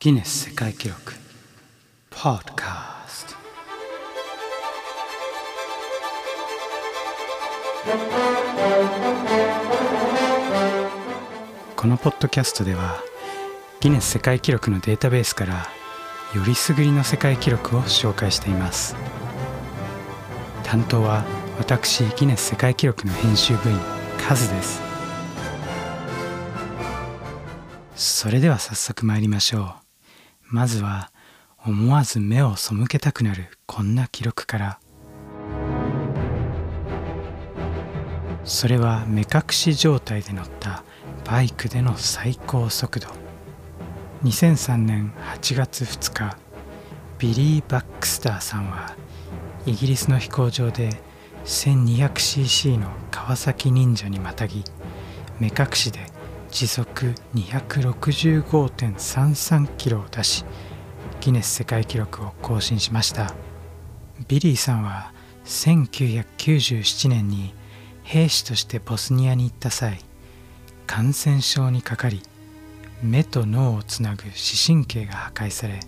ギネス世界記録。ポッドカストこのポッドキャストではギネス世界記録のデータベースからよりすぐりの世界記録を紹介しています。担当は私ギネス世界記録の編集部員カズです。それでは早速参りましょう。まずは思わず目を背けたくなるこんな記録から。それは目隠し状態で乗ったバイクでの最高速度。2003年8月2日ビリー・バックスターさんはイギリスの飛行場で 1200cc のカワサキニンジャにまたぎ目隠しで時速265.33キロを出しギネス世界記録を更新しました。ビリーさんは1997年に兵士としてボスニアに行った際感染症にかかり目と脳をつなぐ視神経が破壊され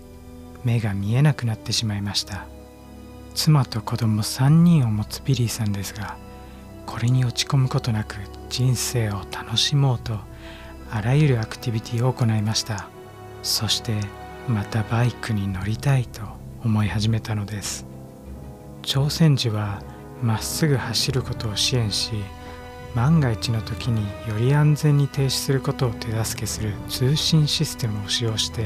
目が見えなくなってしまいました。妻と子供3人を持つビリーさんですがこれに落ち込むことなく人生を楽しもうとあらゆるアクティビティを行いました。そしてまたバイクに乗りたいと思い始めたのです。挑戦時はまっすぐ走ることを支援し万が一の時により安全に停止することを手助けする通信システムを使用して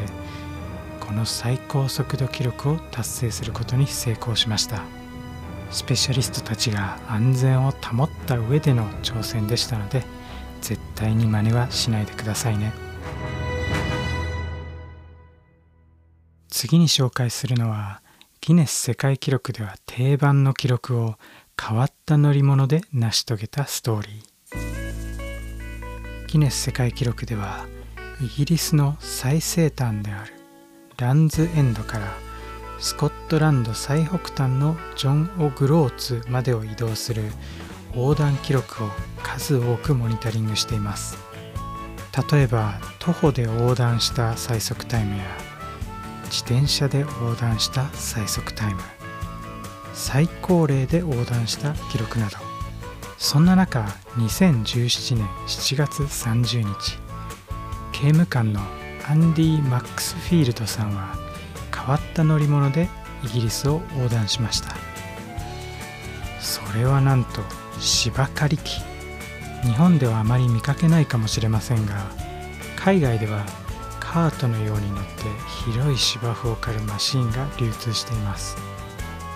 この最高速度記録を達成することに成功しました。スペシャリストたちが安全を保った上での挑戦でしたので絶対に真似はしないでくださいね。次に紹介するのはギネス世界記録では定番の記録を変わった乗り物で成し遂げたストーリー。ギネス世界記録ではイギリスの最西端であるランズエンドからスコットランド最北端のジョン・オ・グローツまでを移動する横断記録を数多くモニタリングしています。例えば徒歩で横断した最速タイムや自転車で横断した最速タイム最高齢で横断した記録など。そんな中2017年7月30日刑務官のアンディ・マックスフィールドさんは変わった乗り物でイギリスを横断しました。それはなんと芝刈り機。日本ではあまり見かけないかもしれませんが海外ではカートのように乗って広い芝生を刈るマシンが流通しています。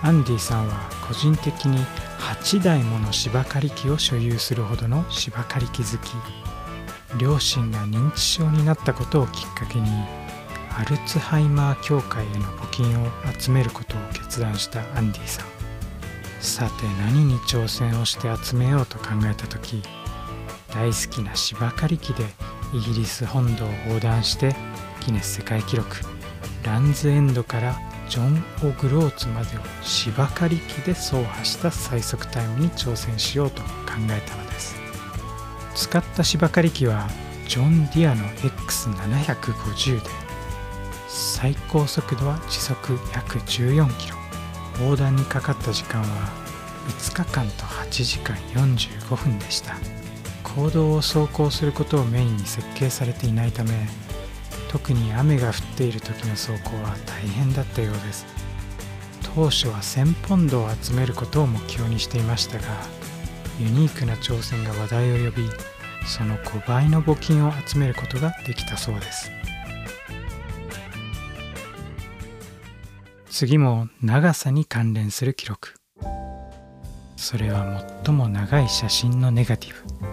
アンディさんは個人的に8台もの芝刈り機を所有するほどの芝刈り機好き。両親が認知症になったことをきっかけにアルツハイマー協会への募金を集めることを決断したアンディさん。さて何に挑戦をして集めようと考えた時大好きな芝刈り機でイギリス本土を横断してギネス世界記録ランズエンドからジョン・オ・グローツまでを芝刈り機で走破した最速タイムに挑戦しようと考えたのです。使った芝刈り機はジョン・ディアの X750 で最高速度は時速約14キロ。横断にかかった時間は5日間と8時間45分でした。公道を走行することをメインに設計されていないため特に雨が降っている時の走行は大変だったようです。当初は1000ポンドを集めることを目標にしていましたがユニークな挑戦が話題を呼びその5倍の募金を集めることができたそうです。次も長さに関連する記録。それは最も長い写真のネガティブ。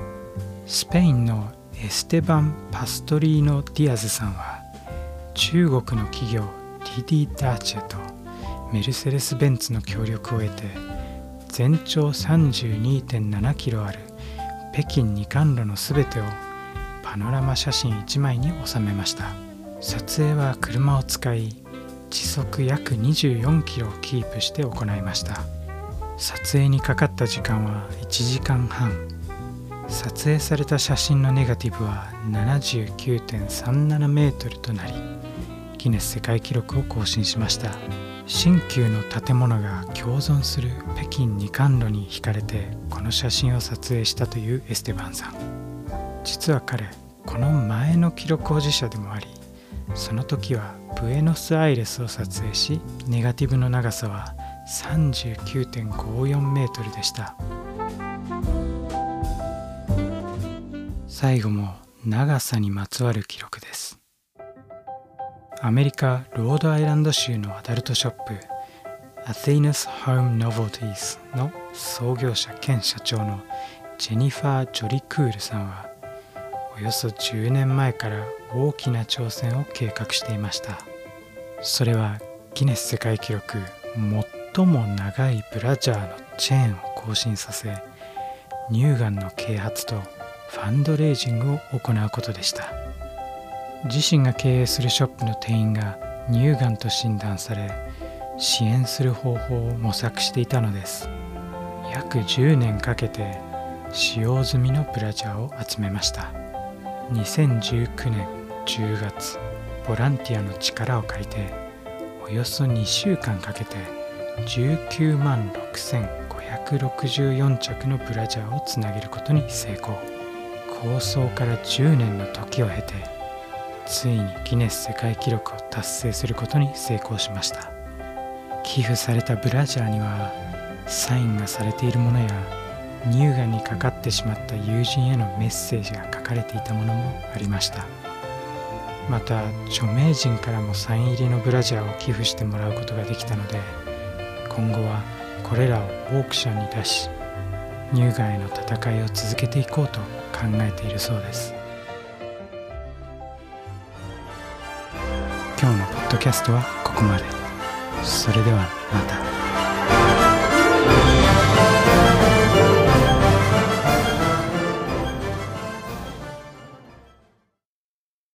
スペインのエステバン・パストリーノ・ディアズさんは中国の企業ディディ・ダーチェとメルセデス・ベンツの協力を得て全長32.7キロある北京二冠路の全てをパノラマ写真1枚に収めました。撮影は車を使い時速約24キロをキープして行いました。撮影にかかった時間は1時間半。撮影された写真のネガティブは79.37メートルとなりギネス世界記録を更新しました。新旧の建物が共存する北京二冠路に惹かれてこの写真を撮影したというエステバンさん。実は彼この前の記録保持者でもありその時はブエノスアイレスを撮影しネガティブの長さは39.54メートルでした。最後も長さにまつわる記録です。アメリカロードアイランド州のアダルトショップアテイナス・ホーム・ノボティーズの創業者兼社長のジェニファー・ジョリクールさんはおよそ10年前から大きな挑戦を計画していました。それはギネス世界記録最も長いブラジャーのチェーンを更新させ乳がんの啓発とファンドレイジングを行うことでした。自身が経営するショップの店員が乳がんと診断され支援する方法を模索していたのです。約10年かけて使用済みのブラジャーを集めました。2019年10月ボランティアの力を借りておよそ2週間かけて19万6564着のブラジャーをつなげることに成功。構想から10年の時を経てついにギネス世界記録を達成することに成功しました。寄付されたブラジャーにはサインがされているものや乳がんにかかってしまった友人へのメッセージが書かれていたものもありました。また著名人からもサイン入りのブラジャーを寄付してもらうことができたので今後はこれらをオークションに出し乳がんへの戦いを続けていこうと考えているそうです。今日のポッドキャストはここまで。それではまた。